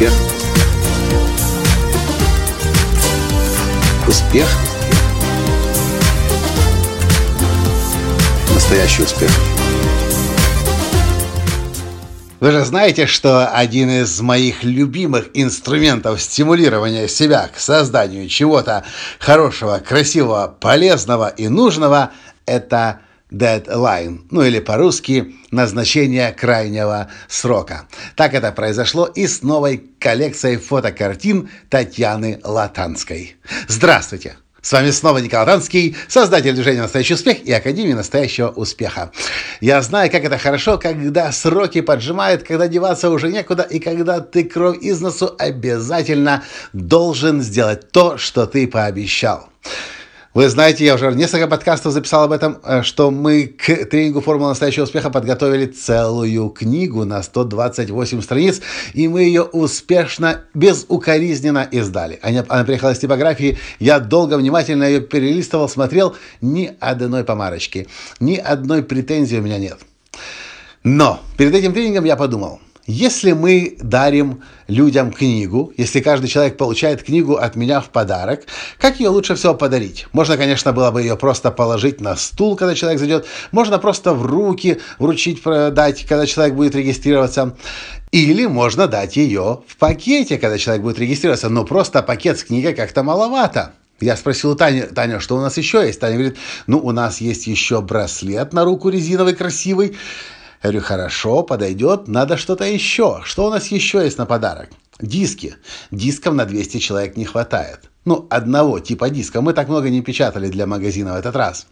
Успех. Успех. Настоящий успех. Вы же знаете, что один из моих любимых инструментов стимулирования себя к созданию чего-то хорошего, красивого, полезного и нужного – это deadline, ну или по-русски назначение крайнего срока. Так это произошло и с новой коллекцией фотокартин Татьяны Латанской. Здравствуйте! С вами снова Николай Танский, создатель движения «Настоящий успех» и Академии «Настоящего успеха». Я знаю, как это хорошо, когда сроки поджимают, когда деваться уже некуда, и когда ты кровь из носу обязательно должен сделать то, что ты пообещал. Вы знаете, я уже несколько подкастов записал об этом, э, что мы к тренингу «Формула настоящего успеха» подготовили целую книгу на 128 страниц, и мы ее успешно, безукоризненно издали. Она, приехала из типографии, я долго, внимательно ее перелистывал, смотрел, ни одной помарочки, ни одной претензии у меня нет. Но перед этим тренингом я подумал – если мы дарим людям книгу, если каждый человек получает книгу от меня в подарок, как ее лучше всего подарить? Можно, конечно, было бы ее просто положить на стул, когда человек зайдет, можно просто в руки вручить, дать, когда человек будет регистрироваться. Или можно дать ее в пакете, когда человек будет регистрироваться. Но просто пакет с книгой как-то маловато. Я спросил у Тани, Таня, что у нас еще есть? Таня говорит, ну, у нас есть еще браслет на руку резиновый, красивый. Я говорю, хорошо, подойдет, надо что-то еще. Что у нас еще есть на подарок? Диски. Дисков на 200 человек не хватает. Ну, одного типа диска. Мы так много не печатали для магазина в этот раз.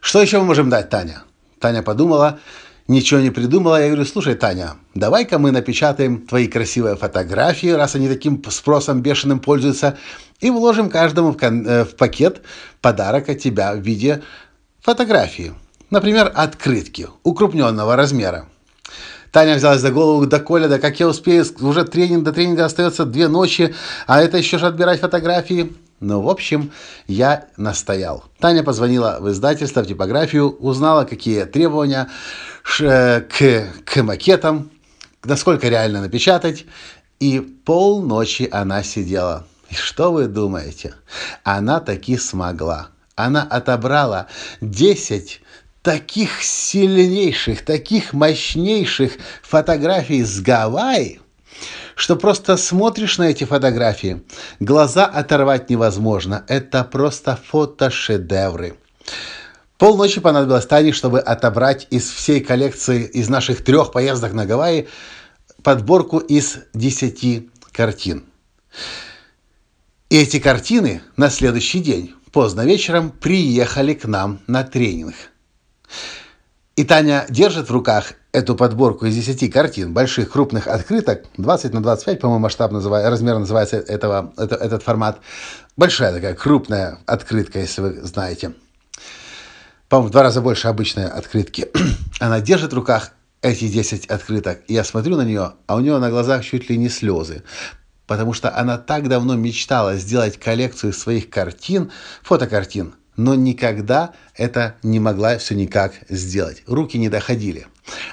Что еще мы можем дать, Таня? Таня подумала, ничего не придумала. Я говорю, слушай, Таня, давай-ка мы напечатаем твои красивые фотографии, раз они таким спросом бешеным пользуются, и вложим каждому в, э, в пакет подарок от тебя в виде фотографии. Например, открытки укрупненного размера. Таня взялась за голову, да Коля, да как я успею, уже тренинг до тренинга остается две ночи, а это еще же отбирать фотографии. Ну, в общем, я настоял. Таня позвонила в издательство, в типографию, узнала, какие требования к, к макетам, насколько реально напечатать, и полночи она сидела. И что вы думаете? Она таки смогла. Она отобрала 10 таких сильнейших, таких мощнейших фотографий с Гавайи, что просто смотришь на эти фотографии, глаза оторвать невозможно. Это просто фотошедевры. Полночи понадобилось Тане, чтобы отобрать из всей коллекции, из наших трех поездок на Гавайи, подборку из десяти картин. И эти картины на следующий день, поздно вечером, приехали к нам на тренинг – и Таня держит в руках эту подборку из 10 картин, больших крупных открыток, 20 на 25, по-моему, масштаб называется, размер называется этого, это, этот формат. Большая такая крупная открытка, если вы знаете. По-моему, в два раза больше обычной открытки. Она держит в руках эти 10 открыток. И я смотрю на нее, а у нее на глазах чуть ли не слезы. Потому что она так давно мечтала сделать коллекцию своих картин, фотокартин, но никогда это не могла все никак сделать. Руки не доходили.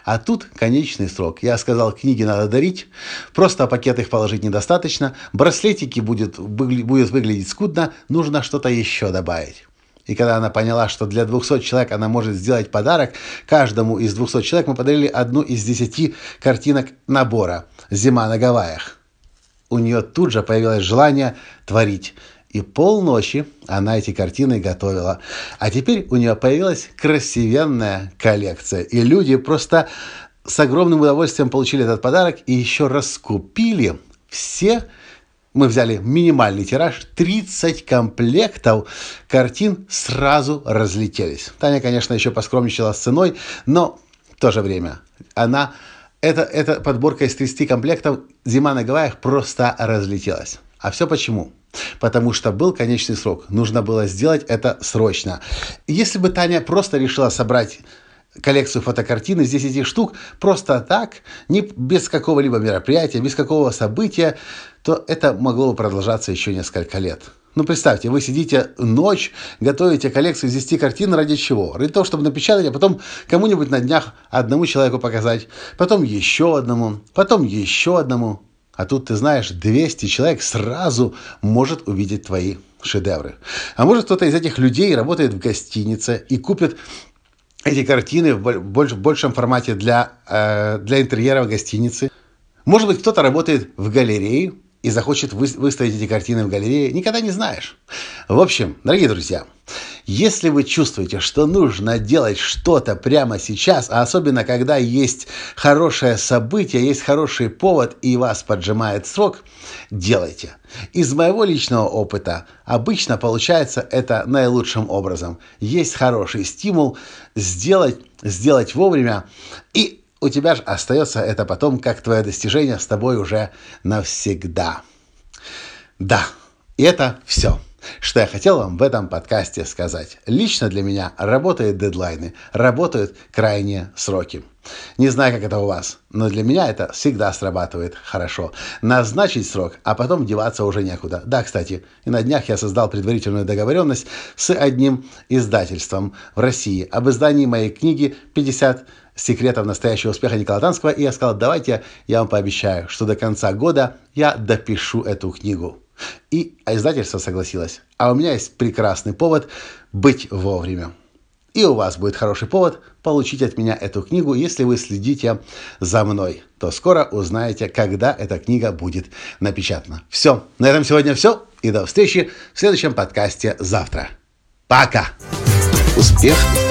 А тут конечный срок. Я сказал, книги надо дарить, просто пакет их положить недостаточно, браслетики будет, будет выглядеть скудно, нужно что-то еще добавить. И когда она поняла, что для 200 человек она может сделать подарок, каждому из 200 человек мы подарили одну из 10 картинок набора «Зима на Гавайях». У нее тут же появилось желание творить. И полночи она эти картины готовила. А теперь у нее появилась красивенная коллекция. И люди просто с огромным удовольствием получили этот подарок и еще раскупили все мы взяли минимальный тираж, 30 комплектов картин сразу разлетелись. Таня, конечно, еще поскромничала с ценой, но в то же время она, эта, эта подборка из 30 комплектов «Зима на Гавайях» просто разлетелась. А все почему? Потому что был конечный срок. Нужно было сделать это срочно. Если бы Таня просто решила собрать коллекцию фотокартин из 10 штук просто так, не, без какого-либо мероприятия, без какого события, то это могло бы продолжаться еще несколько лет. Ну, представьте, вы сидите ночь, готовите коллекцию из 10 картин ради чего? Ради того, чтобы напечатать, а потом кому-нибудь на днях одному человеку показать, потом еще одному, потом еще одному. А тут, ты знаешь, 200 человек сразу может увидеть твои шедевры. А может кто-то из этих людей работает в гостинице и купит эти картины в большем формате для, э, для интерьера гостиницы. Может быть, кто-то работает в галерее и захочет выставить эти картины в галерее, никогда не знаешь. В общем, дорогие друзья, если вы чувствуете, что нужно делать что-то прямо сейчас, а особенно когда есть хорошее событие, есть хороший повод и вас поджимает срок, делайте. Из моего личного опыта обычно получается это наилучшим образом. Есть хороший стимул сделать, сделать вовремя и у тебя же остается это потом как твое достижение с тобой уже навсегда. Да, и это все что я хотел вам в этом подкасте сказать. Лично для меня работают дедлайны, работают крайние сроки. Не знаю, как это у вас, но для меня это всегда срабатывает хорошо. Назначить срок, а потом деваться уже некуда. Да, кстати, и на днях я создал предварительную договоренность с одним издательством в России об издании моей книги «50 секретов настоящего успеха Николая Танского». И я сказал, давайте я вам пообещаю, что до конца года я допишу эту книгу. И издательство согласилось. А у меня есть прекрасный повод быть вовремя. И у вас будет хороший повод получить от меня эту книгу, если вы следите за мной. То скоро узнаете, когда эта книга будет напечатана. Все, на этом сегодня все. И до встречи в следующем подкасте завтра. Пока! Успех! Успех!